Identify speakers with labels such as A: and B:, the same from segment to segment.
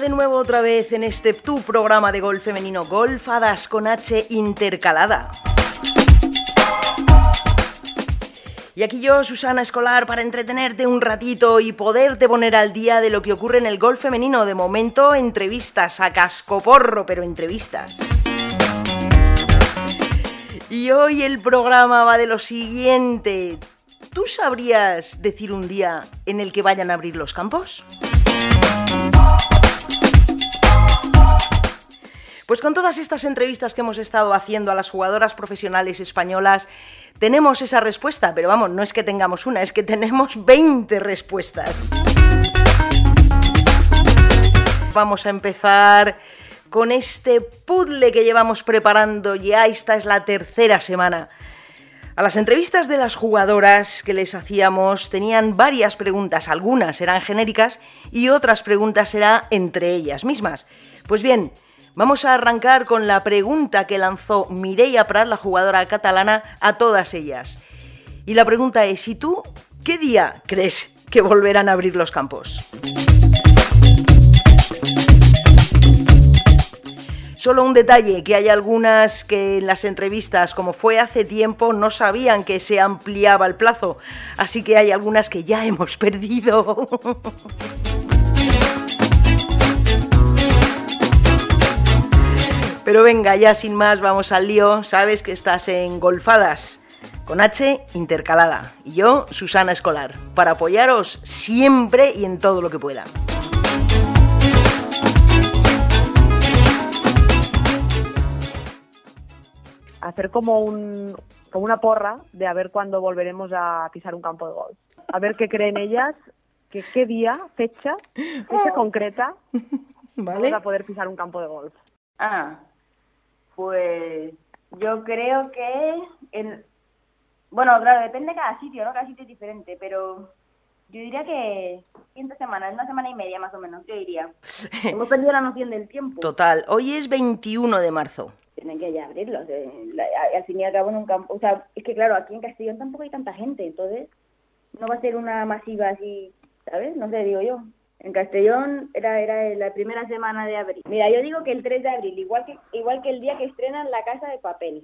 A: De nuevo otra vez en este tu programa de golf femenino Golfadas con H intercalada. Y aquí yo, Susana Escolar, para entretenerte un ratito y poderte poner al día de lo que ocurre en el golf femenino. De momento, entrevistas a cascoporro, pero entrevistas. Y hoy el programa va de lo siguiente. ¿Tú sabrías decir un día en el que vayan a abrir los campos? Pues con todas estas entrevistas que hemos estado haciendo a las jugadoras profesionales españolas, tenemos esa respuesta, pero vamos, no es que tengamos una, es que tenemos 20 respuestas. Vamos a empezar con este puzzle que llevamos preparando ya, esta es la tercera semana. A las entrevistas de las jugadoras que les hacíamos tenían varias preguntas, algunas eran genéricas y otras preguntas eran entre ellas mismas. Pues bien, Vamos a arrancar con la pregunta que lanzó Mireia Prat, la jugadora catalana, a todas ellas. Y la pregunta es, ¿y tú qué día crees que volverán a abrir los campos? Solo un detalle, que hay algunas que en las entrevistas, como fue hace tiempo, no sabían que se ampliaba el plazo, así que hay algunas que ya hemos perdido. Pero venga, ya sin más, vamos al lío. Sabes que estás en Golfadas con H intercalada. Y yo, Susana Escolar, para apoyaros siempre y en todo lo que pueda.
B: Hacer como, un, como una porra de a ver cuándo volveremos a pisar un campo de golf. A ver qué creen ellas, que qué día, fecha, fecha concreta,
A: ¿Vale?
B: vamos a poder pisar un campo de golf.
C: Ah, pues yo creo que en bueno, claro, depende de cada sitio, ¿no? Cada sitio es diferente, pero yo diría que siguiente semana, una semana y media más o menos, yo diría. Hemos perdido la noción del tiempo.
A: Total, hoy es 21 de marzo.
C: Tienen que ya abrirlos. eh, la- a- al fin y al cabo en un campo, o sea, es que claro, aquí en Castellón tampoco hay tanta gente, entonces no va a ser una masiva así, ¿sabes? No sé, digo yo. En Castellón era, era la primera semana de abril. Mira, yo digo que el 3 de abril, igual que, igual que el día que estrenan La Casa de Papel,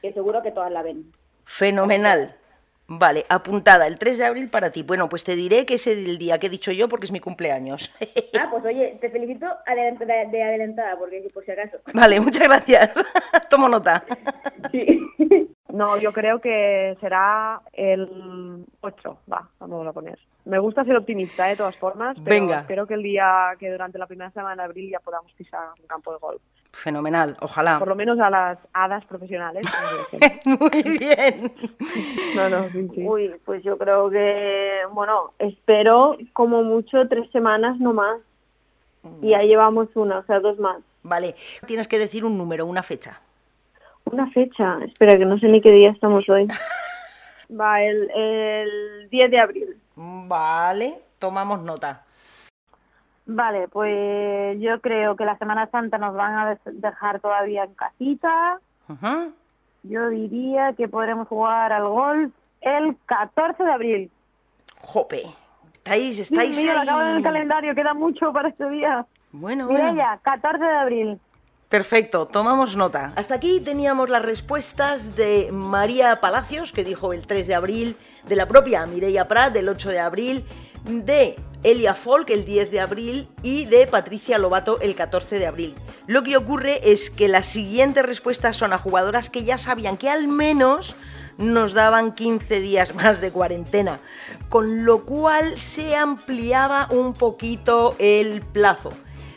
C: que seguro que todas la ven.
A: Fenomenal. Vale, apuntada, el 3 de abril para ti. Bueno, pues te diré que es el día que he dicho yo porque es mi cumpleaños.
C: Ah, pues oye, te felicito de, de adelantada, porque por si acaso.
A: vale, muchas gracias. Tomo nota.
C: Sí.
B: No, yo creo que será el 8, va, vamos a poner. Me gusta ser optimista de todas formas, pero
A: Venga.
B: espero que el día que durante la primera semana de abril ya podamos pisar un campo de golf.
A: Fenomenal, ojalá.
B: Por lo menos a las hadas profesionales.
A: Muy bien.
B: No, no, sí, sí.
D: Uy, pues yo creo que, bueno, espero como mucho tres semanas no más. Y ya llevamos una, o sea, dos más.
A: Vale, tienes que decir un número, una fecha.
D: Una fecha, espera, que no sé ni qué día estamos hoy. Va, el, el 10 de abril.
A: Vale, tomamos nota.
E: Vale, pues yo creo que la Semana Santa nos van a dejar todavía en casita. Yo diría que podremos jugar al golf el 14 de abril.
A: Jope. Estáis,
E: Dios
A: estáis
E: mío, lo acabo en
A: ahí.
E: el calendario, queda mucho para este día.
A: Bueno, bueno.
E: Mireia, 14 de abril.
A: Perfecto, tomamos nota. Hasta aquí teníamos las respuestas de María Palacios, que dijo el 3 de abril, de la propia Mireia Prat, del 8 de abril, de Elia Folk, el 10 de abril, y de Patricia Lobato, el 14 de abril. Lo que ocurre es que las siguientes respuestas son a jugadoras que ya sabían que al menos nos daban 15 días más de cuarentena, con lo cual se ampliaba un poquito el plazo.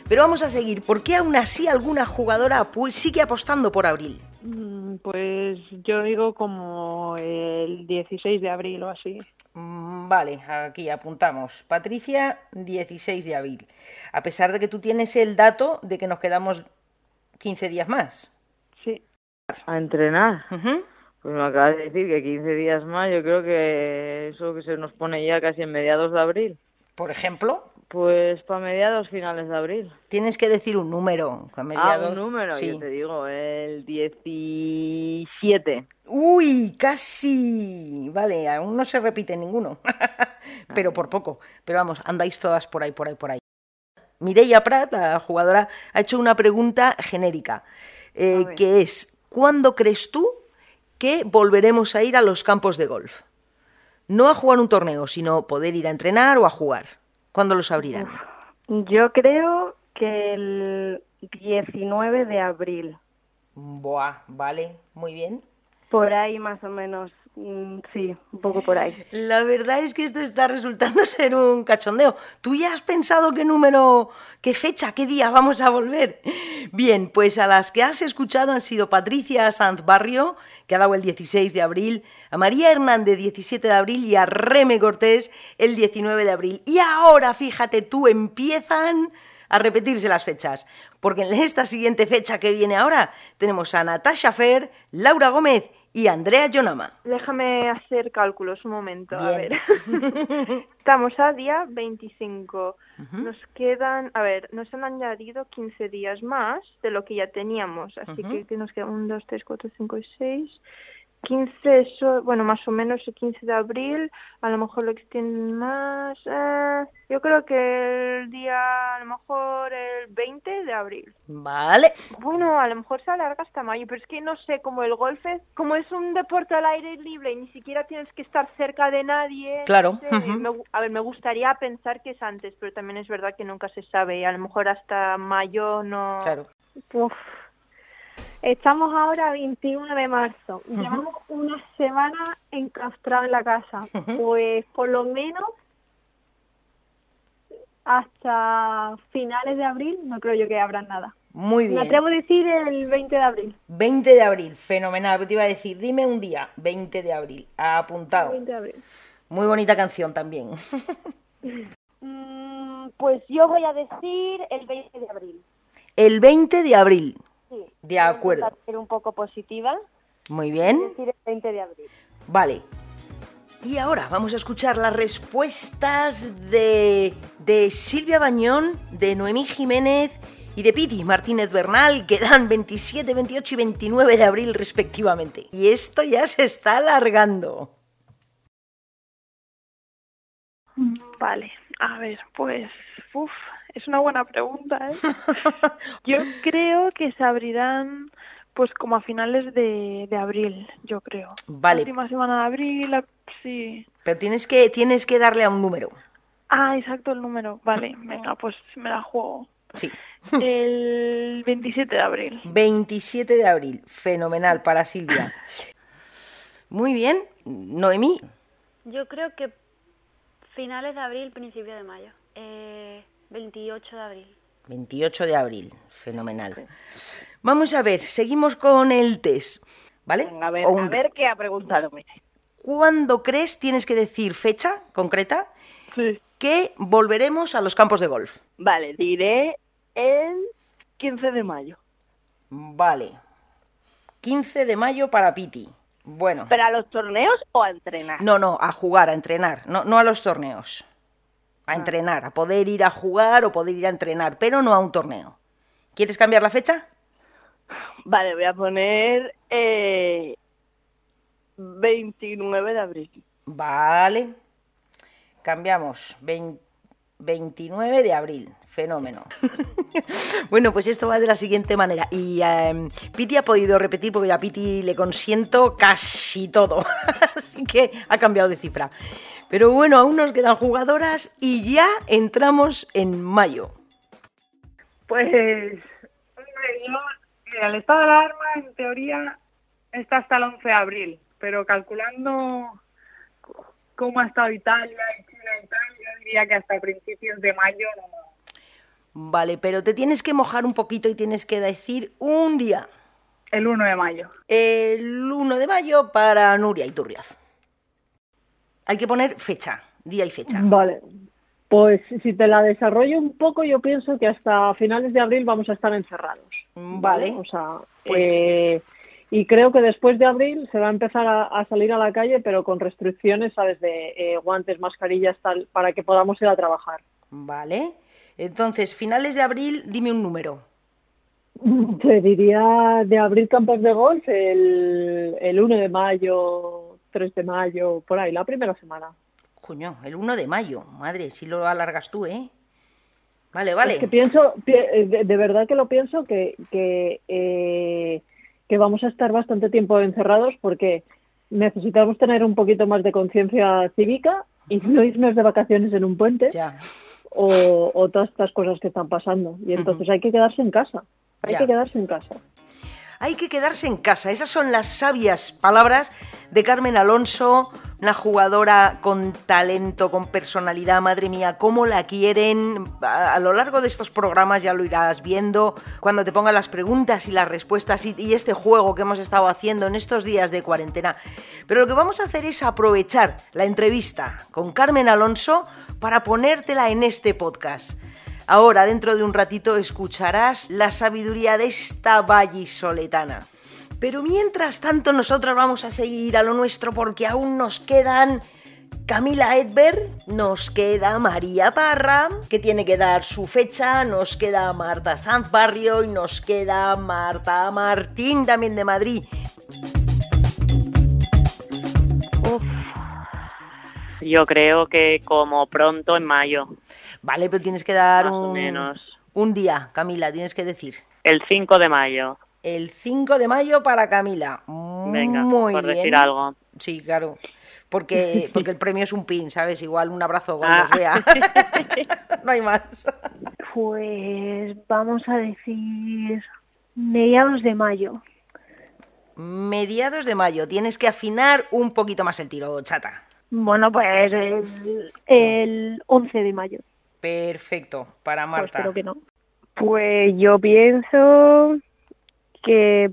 A: Pero vamos a seguir, porque aún así alguna jugadora sigue apostando por abril.
B: Mm, Pues yo digo como el 16 de abril o así.
A: Mm, Vale, aquí apuntamos. Patricia, 16 de abril. A pesar de que tú tienes el dato de que nos quedamos 15 días más.
B: Sí.
F: A entrenar. Pues me acabas de decir que 15 días más, yo creo que eso que se nos pone ya casi en mediados de abril.
A: Por ejemplo,
F: Pues para mediados finales de abril.
A: tienes que decir un número. a
F: Ah,
A: mediados-
F: un número,
A: Sí.
F: yo te digo, el 17.
A: Uy, casi. Vale, aún no se repite ninguno. Pero por poco. Pero vamos, andáis todas por ahí, por ahí, por ahí. Mireia Prat, la jugadora, ha hecho una pregunta genérica, eh, que es, ¿cuándo crees tú que volveremos a ir a los campos de golf? No a jugar un torneo, sino poder ir a entrenar o a jugar. ¿Cuándo los abrirán?
D: Yo creo que el 19 de abril.
A: Buah, vale, muy bien.
D: Por ahí más o menos, sí, un poco por ahí.
A: La verdad es que esto está resultando ser un cachondeo. ¿Tú ya has pensado qué número, qué fecha, qué día vamos a volver? Bien, pues a las que has escuchado han sido Patricia Sanz Barrio, que ha dado el 16 de abril, a María Hernández 17 de abril y a Reme Cortés el 19 de abril. Y ahora, fíjate tú, empiezan a repetirse las fechas, porque en esta siguiente fecha que viene ahora tenemos a Natasha Fer, Laura Gómez y Andrea Yonama.
D: Déjame hacer cálculos un momento, a
A: Bien.
D: ver. Estamos a día 25. Nos quedan, a ver, nos han añadido 15 días más de lo que ya teníamos, así que, que nos quedan 1, 2, 3, 4, 5 y 6. 15, eso, bueno, más o menos el 15 de abril, a lo mejor lo extienden más. eh, yo creo que el día, a lo mejor el 20 de abril.
A: Vale.
D: Bueno, a lo mejor se alarga hasta mayo, pero es que no sé, como el golf es, como es un deporte al aire libre y ni siquiera tienes que estar cerca de nadie.
A: Claro,
D: no sé,
A: ujú.
D: me a ver, me gustaría pensar que es antes, pero también es verdad que nunca se sabe y a lo mejor hasta mayo no.
A: Claro.
G: Uf. Estamos ahora a 21 de marzo. Llevamos una semana enclaustrados en la casa. Pues por lo menos hasta finales de abril no creo yo que habrá nada.
A: Muy
G: Me
A: bien.
G: atrevo a decir el 20 de abril.
A: 20 de abril, fenomenal. Te iba a decir, dime un día, 20 de abril, apuntado.
G: 20 de abril.
A: Muy bonita canción también.
E: Mm, pues yo voy a decir el 20 de abril.
A: El 20 de abril. De acuerdo.
E: Voy a ser un poco positiva.
A: Muy bien.
E: Decir el 20 de abril.
A: Vale. Y ahora vamos a escuchar las respuestas de, de Silvia Bañón, de Noemí Jiménez y de Piti Martínez Bernal, que dan 27, 28 y 29 de abril respectivamente. Y esto ya se está alargando.
H: Vale, a ver, pues, uf, es una buena pregunta, ¿eh? Yo creo que se abrirán, pues, como a finales de, de abril, yo creo.
A: Vale.
H: La última semana de abril, sí.
A: Pero tienes que, tienes que darle a un número.
H: Ah, exacto, el número. Vale, venga, pues me la juego.
A: Sí.
H: El 27 de abril.
A: 27 de abril. Fenomenal para Silvia. Muy bien. Noemí.
I: Yo creo que finales de abril, principio de mayo. Eh, 28 de abril.
A: 28 de abril. Fenomenal. Vamos a ver, seguimos con el test. ¿Vale?
J: A ver,
A: O un-
J: a ver qué ha preguntado.
A: ¿Cuándo crees, tienes que decir fecha concreta,
H: Sí.
A: que volveremos a los campos de golf?
J: Vale, diré el 15 de mayo.
A: Vale. 15 de mayo para Piti. Bueno.
J: ¿Pero a los torneos o a entrenar?
A: No, no, a jugar, a entrenar, no, no a los torneos. A entrenar, a poder ir a jugar o poder ir a entrenar, pero no a un torneo. ¿Quieres cambiar la fecha?
J: Vale, voy a poner eh, 29 de abril.
A: Vale. Cambiamos. Vein- 29 de abril. Fenómeno. bueno, pues esto va de la siguiente manera. Y em, Piti ha podido repetir porque a Piti le consiento casi todo. Así que ha cambiado de cifra. Pero bueno, aún nos quedan jugadoras y ya entramos en mayo.
B: Pues, hombre, yo, mira, el estado de alarma en teoría está hasta el 11 de abril, pero calculando cómo ha estado Italia y China y tal, yo diría que hasta principios de mayo no.
A: Vale, pero te tienes que mojar un poquito y tienes que decir un día.
B: El 1 de mayo.
A: El 1 de mayo para Nuria Iturriaz. Hay que poner fecha, día y fecha.
K: Vale. Pues si te la desarrollo un poco, yo pienso que hasta finales de abril vamos a estar encerrados.
A: Vale.
K: O sea,
A: Pues-
K: eh, y creo que después de abril se va a empezar a, a salir a la calle, pero con restricciones, ¿sabes? De eh, guantes, mascarillas, tal, para que podamos ir a trabajar.
A: Vale. Entonces, finales de abril, dime un número.
K: Te diría de abrir campos de golf el, el 1 de mayo, 3 de mayo, por ahí, la primera semana.
A: Coño, el 1 de mayo. Madre, si lo alargas tú, ¿eh? Vale, vale.
K: Es que pienso, pi- eh, de, de verdad que lo pienso, que, que, eh, que vamos a estar bastante tiempo encerrados porque necesitamos tener un poquito más de conciencia cívica y no irnos de vacaciones en un puente
A: Ya.
K: o, o todas estas cosas que están pasando. Y entonces hay que quedarse en casa. Hay
A: Ya.
K: que quedarse en casa.
A: Hay que quedarse en casa. Esas son las sabias palabras de Carmen Alonso, una jugadora con talento, con personalidad. Madre mía, cómo la quieren. A, lo largo de estos programas ya lo irás viendo. Cuando te pongan las preguntas y las respuestas y, y este juego que hemos estado haciendo en estos días de cuarentena. Pero lo que vamos a hacer es aprovechar la entrevista con Carmen Alonso para ponértela en este podcast. Ahora, dentro de un ratito, escucharás la sabiduría de esta vallisoletana. Pero mientras tanto, nosotros vamos a seguir a lo nuestro porque aún nos quedan Camila Edberg, nos queda María Parra, que tiene que dar su fecha, nos queda Marta Sanz Barrio y nos queda Marta Martín, también de Madrid.
L: Yo creo que como pronto en mayo.
A: Vale, pero tienes que dar
L: Más o
A: un,
L: menos.
A: un día, Camila, tienes que decir.
L: El 5 de mayo.
A: El 5 de mayo para Camila.
L: Venga,
A: Muy
L: por
A: bien.
L: decir algo.
A: Sí, claro. Porque, porque el premio es un pin, ¿sabes? Igual un abrazo cuando
L: Ah.
A: os vea. no hay más.
G: Pues vamos a decir mediados de mayo.
A: Mediados de mayo. Tienes que afinar un poquito más el tiro, chata.
G: Bueno, pues el, el 11 de mayo.
A: Perfecto. Para
G: Pues
A: Marta.
G: creo que no.
J: Pues yo pienso que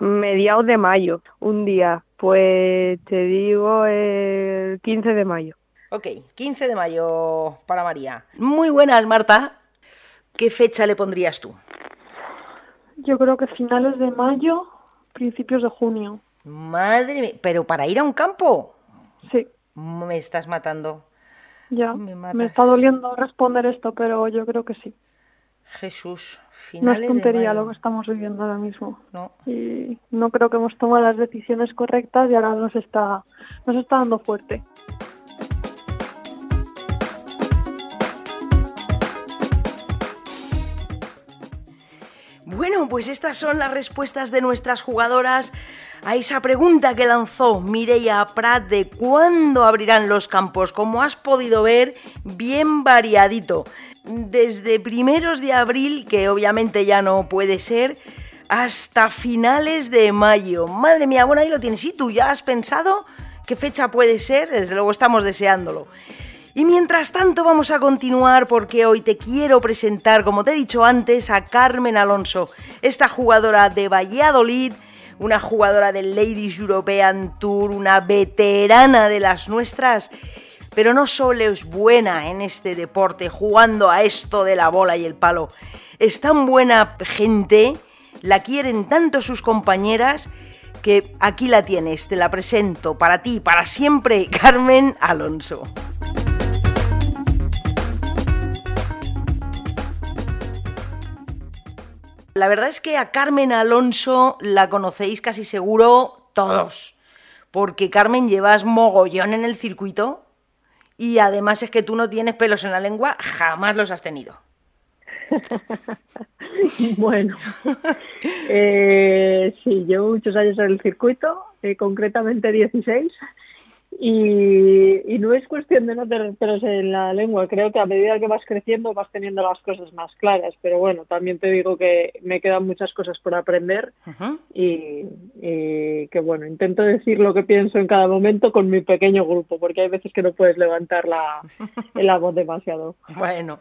J: mediados de mayo, un día. Pues te digo el 15 de mayo.
A: Ok, 15 de mayo para María. Muy buenas, Marta. ¿Qué fecha le pondrías tú?
D: Yo creo que finales de mayo, principios de junio.
A: Madre mía, pero para ir a un campo.
D: Sí.
A: Me estás matando.
D: Ya,
A: Me
D: me, está doliendo responder esto, pero yo creo que sí.
A: Jesús,
D: No
A: finales
D: es tontería
A: de
D: lo que estamos viviendo ahora mismo.
A: No.
D: Y no creo que hemos tomado las decisiones correctas y ahora nos está, nos está dando fuerte.
A: Bueno, pues estas son las respuestas de nuestras jugadoras a esa pregunta que lanzó Mireia Prat de cuándo abrirán los campos. Como has podido ver, bien variadito. Desde primeros de abril, que obviamente ya no puede ser, hasta finales de mayo. Madre mía, bueno, ahí lo tienes. ¿Y tú ya has pensado qué fecha puede ser? Desde luego estamos deseándolo. Y mientras tanto vamos a continuar porque hoy te quiero presentar, como te he dicho antes, a Carmen Alonso, esta jugadora de Valladolid, una jugadora del Ladies European Tour, una veterana de las nuestras, pero no solo es buena en este deporte, jugando a esto de la bola y el palo, es tan buena gente, la quieren tanto sus compañeras, que aquí la tienes, te la presento para ti, para siempre, Carmen Alonso. La verdad es que a Carmen Alonso la conocéis casi seguro todos, porque Carmen llevas mogollón en el circuito y además es que tú no tienes pelos en la lengua, jamás los has tenido.
K: Bueno, eh, sí, llevo muchos años en el circuito, eh, concretamente 16, y, y no es cuestión de no tener pelos en la lengua, creo que a medida que vas creciendo vas teniendo las cosas más claras, pero bueno, también te digo que me quedan muchas cosas por aprender y, y que bueno, intento decir lo que pienso en cada momento con mi pequeño grupo, porque hay veces que no puedes levantar la, la voz demasiado.
A: Bueno,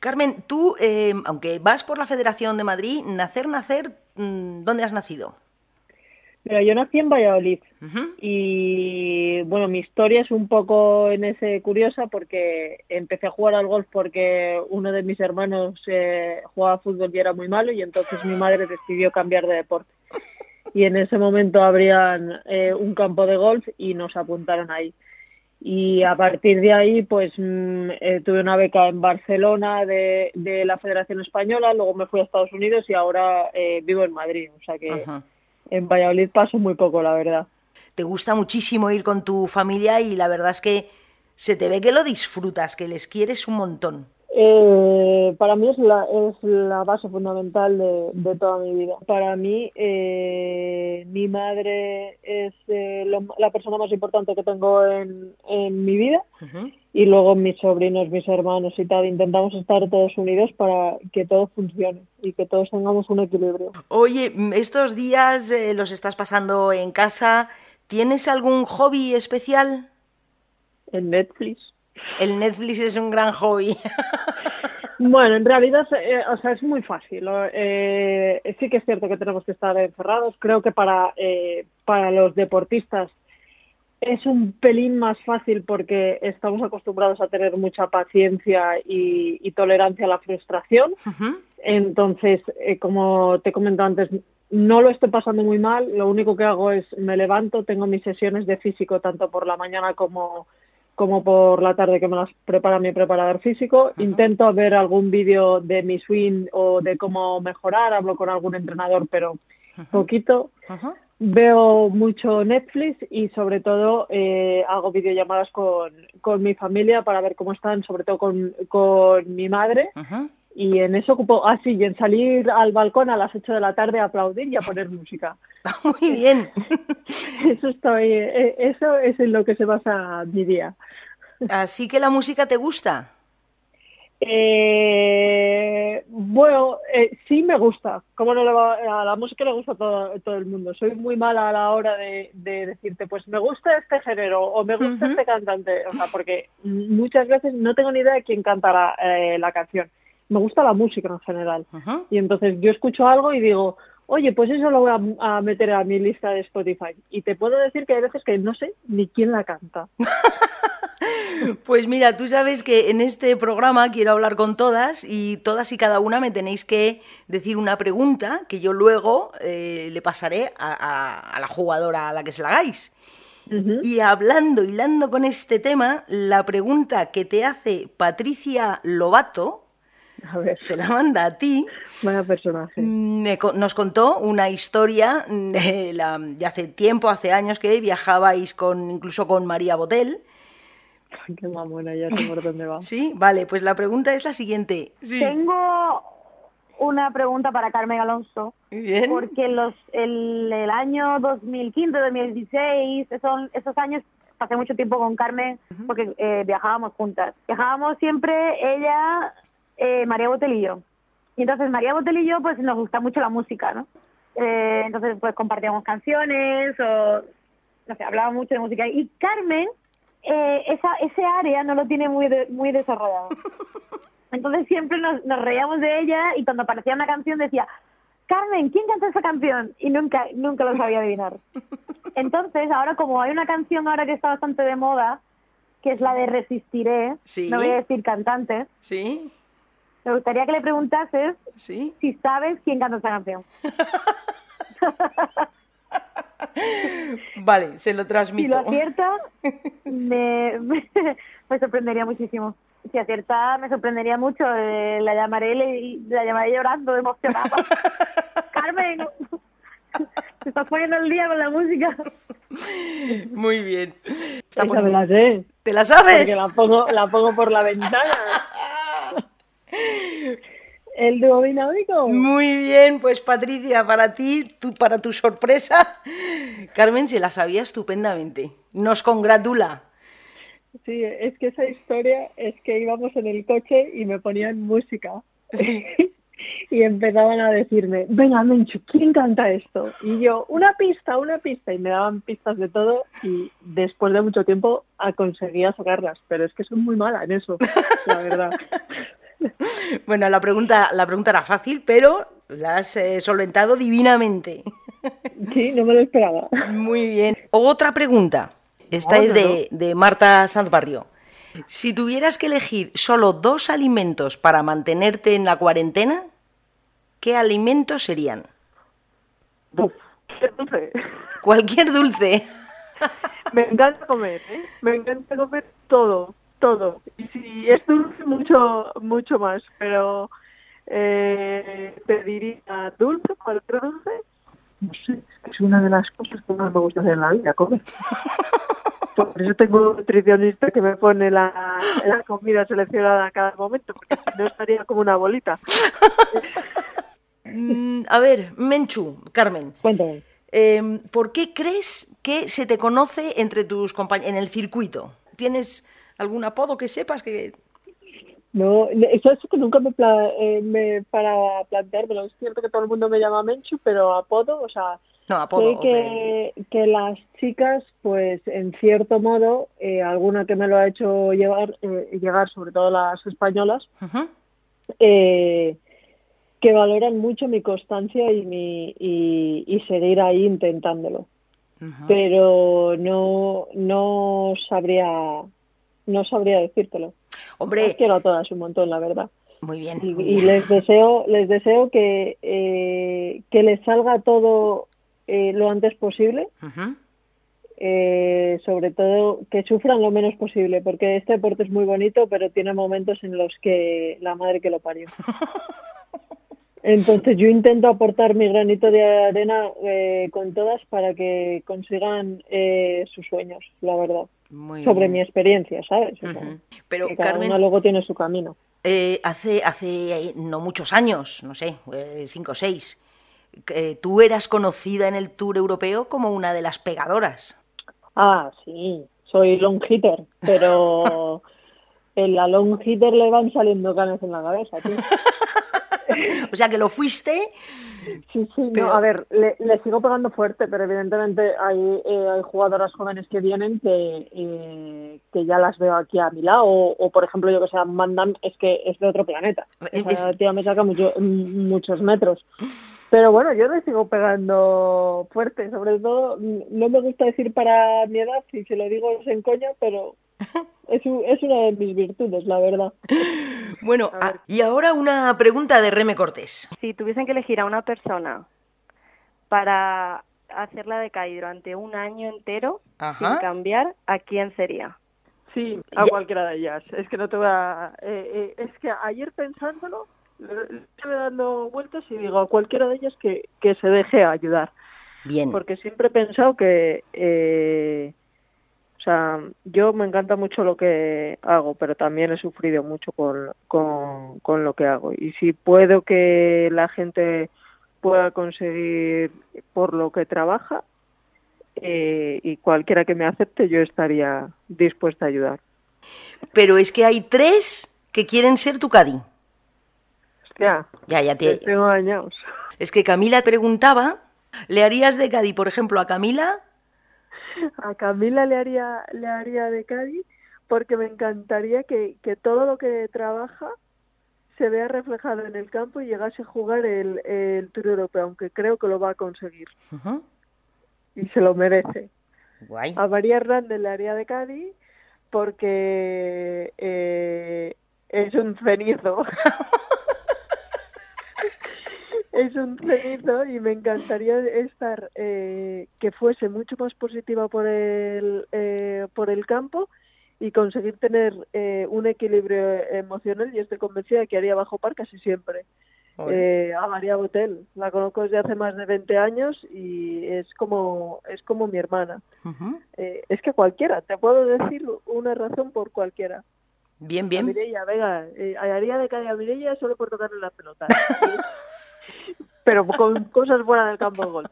A: Carmen, tú, eh, aunque vas por la Federación de Madrid, nacer, nacer, mm, ¿dónde has nacido?
K: Mira, yo nací en Valladolid y bueno, mi historia es un poco en ese curiosa porque empecé a jugar al golf porque uno de mis hermanos eh, jugaba fútbol y era muy malo y entonces mi madre decidió cambiar de deporte. Y en ese momento abrían eh, un campo de golf y nos apuntaron ahí. Y a partir de ahí, pues mm, eh, tuve una beca en Barcelona de, de la Federación Española, luego me fui a Estados Unidos y ahora eh, vivo en Madrid. O sea que. En Valladolid paso muy poco, la verdad.
A: Te gusta muchísimo ir con tu familia y la verdad es que se te ve que lo disfrutas, que les quieres un montón.
K: Eh, para mí es la, es la base fundamental de, de toda mi vida. Para mí, eh, mi madre es eh, lo- la persona más importante que tengo en, en mi vida y luego mis sobrinos, mis hermanos y tal. Intentamos estar todos unidos para que todo funcione y que todos tengamos un equilibrio.
A: Oye, mm, estos días eh, los estás pasando en casa. ¿Tienes algún hobby especial?
K: En Netflix.
A: El Netflix es un gran hobby.
K: Bueno, en realidad, eh, o sea, es muy fácil. Eh, sí que es cierto que tenemos que estar encerrados. Creo que para, eh, para los deportistas es un pelín más fácil porque estamos acostumbrados a tener mucha paciencia y, y tolerancia a la frustración. Entonces, eh, como te comento antes, no lo estoy pasando muy mal. Lo único que hago es me levanto, tengo mis sesiones de físico tanto por la mañana como como por la tarde que me las prepara mi preparador físico. Intento ver algún vídeo de mi swing o de cómo mejorar, hablo con algún entrenador, pero poquito. Veo mucho Netflix y sobre todo eh, hago videollamadas con, con mi familia para ver cómo están, sobre todo con, con mi madre. Y en eso ocupo, ah, sí, y en salir al balcón a las 8 de la tarde a aplaudir y a poner música.
A: Muy bien.
K: Eso estoy, eh, eso es en lo que se basa mi día.
A: Así que la música te gusta.
K: Eh, bueno, eh, sí me gusta. ¿Cómo no le va? A la música le gusta a todo, todo el mundo. Soy muy mala a la hora de, de decirte, pues me gusta este género o me gusta este cantante. O sea, porque muchas veces no tengo ni idea de quién cantará eh, la canción. Me gusta la música en general. Y entonces yo escucho algo y digo, oye, pues eso lo voy a, a meter a mi lista de Spotify. Y te puedo decir que hay veces que no sé ni quién la canta.
A: Pues mira, tú sabes que en este programa quiero hablar con todas y todas y cada una me tenéis que decir una pregunta que yo luego eh, le pasaré a, a- a la jugadora a la que se la hagáis. Y hablando, hilando con este tema, la pregunta que te hace Patricia Lobato,
K: A ver,
A: te la manda a ti,
K: vaya personaje.
A: me co- nos contó una historia de, la- de hace tiempo, hace años que viajabais con incluso con María Botel.
K: Ay, Qué mamona, ya sé por dónde va.
A: Sí, vale, pues la pregunta es la siguiente.
E: Tengo una pregunta para Carmen Alonso.
A: Bien.
E: Porque los, el, el año 2015, 2016, son esos años, pasé mucho tiempo con Carmen porque eh, viajábamos juntas. Viajábamos siempre ella, eh, María Botel y yo. Y entonces María Botel y yo, pues nos gusta mucho la música, ¿no? Eh, entonces, pues compartíamos canciones o, no sé, hablaba mucho de música. Y Carmen, eh, esa, ese área no lo tiene muy, de- muy desarrollado. Entonces siempre nos, nos reíamos de ella y cuando aparecía una canción decía, Carmen, ¿quién canta esa canción? Y nunca, nunca lo sabía adivinar. Entonces, ahora como hay una canción ahora que está bastante de moda, que es la de Resistiré,
A: Sí.
E: no voy a decir cantante,
A: Sí,
E: me gustaría que le preguntases
A: sí.
E: si sabes quién canta esa canción.
A: Vale, se lo
E: Si
A: transmito.
E: lo acierta, me, me, me sorprendería muchísimo. Si acierta, me sorprendería mucho. eh, la llamaré y le- la llamaré llorando, emocionada. Carmen, te estás poniendo el día con la música.
A: Muy bien.
K: Esa me la sé.
A: ¿Te la sabes?
K: Porque la pongo, la pongo por la ventana. El dúo dinámico.
A: Muy bien, pues Patricia, para ti, tú, para tu sorpresa, Carmen se la sabía estupendamente. Nos congratula.
K: Sí, es que esa historia es que íbamos en el coche y me ponían música. y empezaban a decirme, venga, Menchu, ¿quién canta esto? Y yo, una pista, una pista. Y me daban pistas de todo y después de mucho tiempo ah, conseguía sacarlas. Pero es que soy muy mala en eso, la verdad.
A: Bueno, la pregunta, la pregunta era fácil, pero la has eh, solventado divinamente.
K: Sí, no me lo esperaba.
A: Muy bien. Otra pregunta. Esta
K: No,
A: es
K: no,
A: de, de Marta Sanzbarrio. Si tuvieras que elegir solo dos alimentos para mantenerte en la cuarentena, ¿qué alimentos serían?
J: Qué dulce.
A: Cualquier dulce.
J: Me encanta comer, ¿eh? Me encanta comer todo, todo. Y si es dulce, mucho, mucho más. Pero eh, pediría dulce, cualquier dulce. No sé, es una de las cosas que más me gusta hacer en la vida, comer. Por eso tengo un nutricionista que me pone la, la, la comida seleccionada a cada momento, porque si no estaría como una bolita.
A: Mm, a ver, Menchu, Carmen.
K: Cuéntame.
A: eh, ¿Por qué crees que se te conoce entre tus compañeros en el circuito? ¿Tienes algún apodo que sepas que
K: No, eso es que nunca me, pla- eh, me para planteármelo. Es cierto que todo el mundo me llama Menchu, pero apodo, o sea,
A: No, apodo,
K: que, que las chicas, pues en cierto modo, eh, alguna que me lo ha hecho llevar, eh, llegar, sobre todo las españolas, eh, que valoran mucho mi constancia y, mi, y, y seguir ahí intentándolo. Pero no, no sabría no sabría decírtelo.
A: Hombre.
K: Las quiero a todas un montón, la verdad.
A: Muy bien.
K: Y, les deseo, les deseo que, eh, que les salga todo eh, lo antes posible. Eh, sobre todo que sufran lo menos posible, porque este deporte es muy bonito, pero tiene momentos en los que la madre que lo parió. Entonces yo intento aportar mi granito de arena eh, con todas para que consigan eh, sus sueños, la verdad.
A: Muy
K: Sobre
A: bien.
K: mi experiencia, ¿sabes? O sea,
A: Ujú. Pero,
K: que cada
A: Carmen,
K: luego tiene su camino.
A: eh, hace, hace eh, no muchos años, no sé, eh, cinco o seis, eh, tú eras conocida en el Tour Europeo como una de las pegadoras.
K: Ah, sí, soy long hitter, pero en la long hitter le van saliendo canas en la cabeza, tío.
A: O sea, que lo fuiste.
K: Sí, sí,
A: Pero-
K: no, a ver, le, le sigo pegando fuerte, pero evidentemente hay, eh, hay jugadoras jóvenes que vienen que, eh, que ya las veo aquí a mi lado, o, o, por ejemplo, yo que sé, Mandam es que es de otro planeta. Esa tía me saca mucho- muchos metros. Pero bueno, yo le sigo pegando fuerte, sobre todo, mm, no me gusta decir para mi edad, si se lo digo es en coña, pero es, es una de mis virtudes, la verdad.
A: Bueno, ah, y ahora una pregunta de Reme Cortés.
M: Si tuviesen que elegir a una persona para hacerla de CAI durante un año entero
J: Ajá.
M: sin cambiar, ¿a quién sería?
J: Sí, a cualquiera de ellas. Es que no te voy a... eh, eh, es que ayer pensándolo, estuve dando vueltas y digo a cualquiera de ellas que, que se deje ayudar.
A: Bien.
J: Porque siempre he pensado que... eh, o sea, yo me encanta mucho lo que hago, pero también he sufrido mucho con, con, con lo que hago. Y si puedo que la gente pueda conseguir por lo que trabaja, eh, y cualquiera que me acepte, yo estaría dispuesta a ayudar.
A: Pero es que hay tres que quieren ser tu Cadi. Ya, ya te...
J: te tengo dañados.
A: Es que Camila preguntaba, ¿le harías de Cadi, por ejemplo, a Camila?
J: A Camila le haría, le haría de Cádiz porque me encantaría que, que todo lo que trabaja se vea reflejado en el campo y llegase a jugar el, el Tour Europeo, aunque creo que lo va a conseguir y se lo merece.
A: Guay.
J: A María Hernández le haría de Cádiz porque eh, es un cenizo. es un cenizo y me encantaría estar eh, que fuese mucho más positiva por el eh, por el campo y conseguir tener eh, un equilibrio emocional y estoy convencida de que haría bajo par casi siempre. Eh, a María Botel, la conozco desde hace más de 20 años y es como es como mi hermana. Eh, es que cualquiera, te puedo decir una razón por cualquiera.
A: Bien,
J: A
A: bien.
J: Mireia, venga, eh, haría de calle a Mireia solo por tocarle la pelota. Pero con cosas fuera del campo de golf.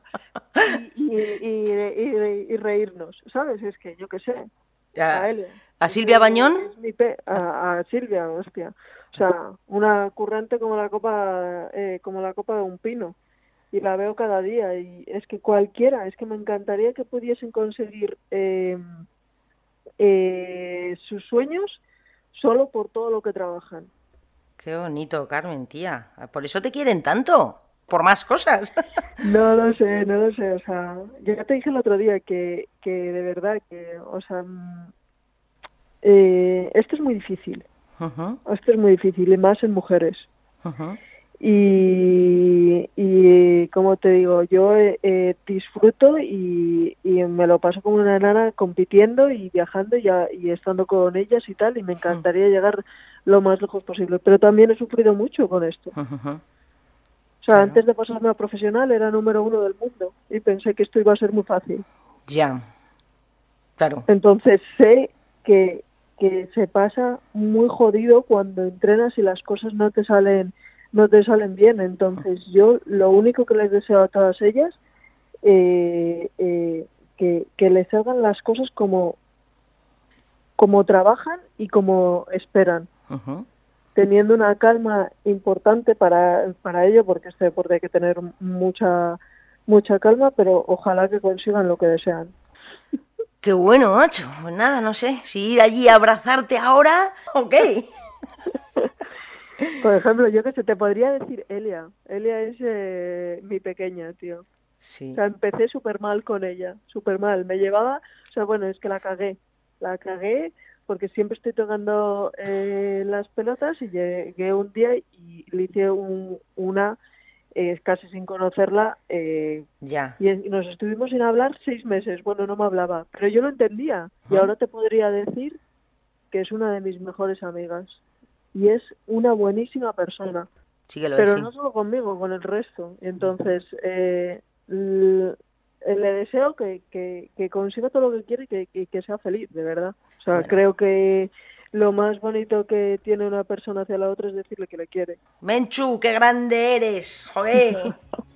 J: Y, y, y- y reírnos, ¿sabes? Es que yo qué sé.
A: A-
J: A, él,
A: ¿A Silvia Bañón?
J: a Silvia, hostia. O sea, una currante como la copa eh, como la copa de un pino. Y la veo cada día. Y es que cualquiera, es que me encantaría que pudiesen conseguir eh, eh, sus sueños solo por todo lo que trabajan.
A: Qué bonito, Carmen, tía. Por eso te quieren tanto. Por más cosas.
J: No lo sé, no lo sé. O sea, yo ya te dije el otro día que, que de verdad que, o sea, mm, eh, esto es muy difícil.
A: Ujú,
J: Esto es muy difícil y más en mujeres.
A: ujú.
J: Y, y como te digo, yo eh, eh, disfruto y, y me lo paso como una nana compitiendo y viajando y, a- y estando con ellas y tal, y me encantaría llegar lo más lejos posible. Pero también he sufrido mucho con esto. O sea, antes de pasarme a profesional era número uno del mundo y pensé que esto iba a ser muy fácil.
A: Ya. Claro.
J: Entonces sé que que se pasa muy jodido cuando entrenas y las cosas no te salen no te salen bien. Entonces yo lo único que les deseo a todas ellas eh, eh, que, que les salgan las cosas como como trabajan y como esperan. Teniendo una calma importante para, para ello, porque este deporte hay que tener mucha mucha calma, pero ojalá que consigan lo que desean.
A: Qué bueno, macho. Pues nada, no sé, si ir allí a abrazarte ahora, ok.
J: Por ejemplo, yo que sé, te podría decir Elia. Elia es eh, mi pequeña, tío.
A: Sí.
J: O sea, empecé súper mal con ella, súper mal. Me llevaba, o sea, bueno, es que la cagué. La cagué porque siempre estoy tocando eh, las pelotas y llegué un día y le hice un, una eh, casi sin conocerla. Eh,
A: ya.
J: Y, nos estuvimos sin hablar seis meses. Bueno, no me hablaba, pero yo lo entendía. Y ahora te podría decir que es una de mis mejores amigas. Y es una buenísima persona.
A: Sí que lo
J: pero
A: es, sí.
J: no solo conmigo, con el resto. Entonces, eh, le deseo que, que, que consiga todo lo que quiere y que, que, que sea feliz, de verdad. O sea, creo que lo más bonito que tiene una persona hacia la otra es decirle que le quiere.
A: Menchu, qué grande eres, joder.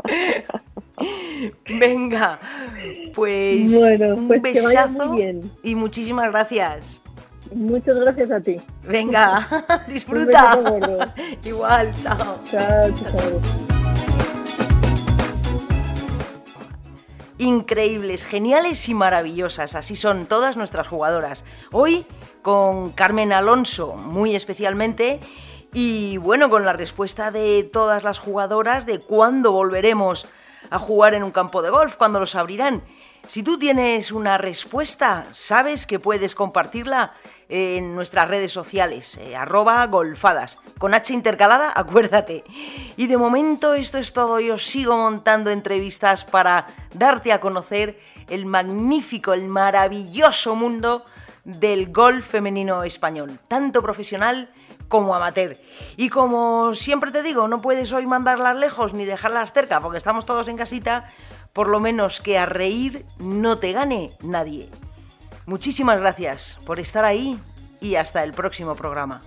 A: Venga, pues
K: Bueno,
A: un
K: pues que vaya
A: besazo
K: muy bien.
A: y muchísimas gracias.
K: Muchas gracias a ti.
A: Venga, disfruta. Igual, chao.
K: Chao, chao.
A: Increíbles, geniales y maravillosas, así son todas nuestras jugadoras. Hoy con Carmen Alonso, muy especialmente, y bueno, con la respuesta de todas las jugadoras de cuándo volveremos a jugar en un campo de golf, cuándo los abrirán. Si tú tienes una respuesta, sabes que puedes compartirla en nuestras redes sociales, eh, arroba golfadas, con H intercalada, acuérdate. Y de momento esto es todo, yo sigo montando entrevistas para darte a conocer el magnífico, el maravilloso mundo del golf femenino español, tanto profesional como amateur. Y como siempre te digo, no puedes hoy mandarlas lejos ni dejarlas cerca, porque estamos todos en casita, por lo menos que a reír no te gane nadie. Muchísimas gracias por estar ahí y hasta el próximo programa.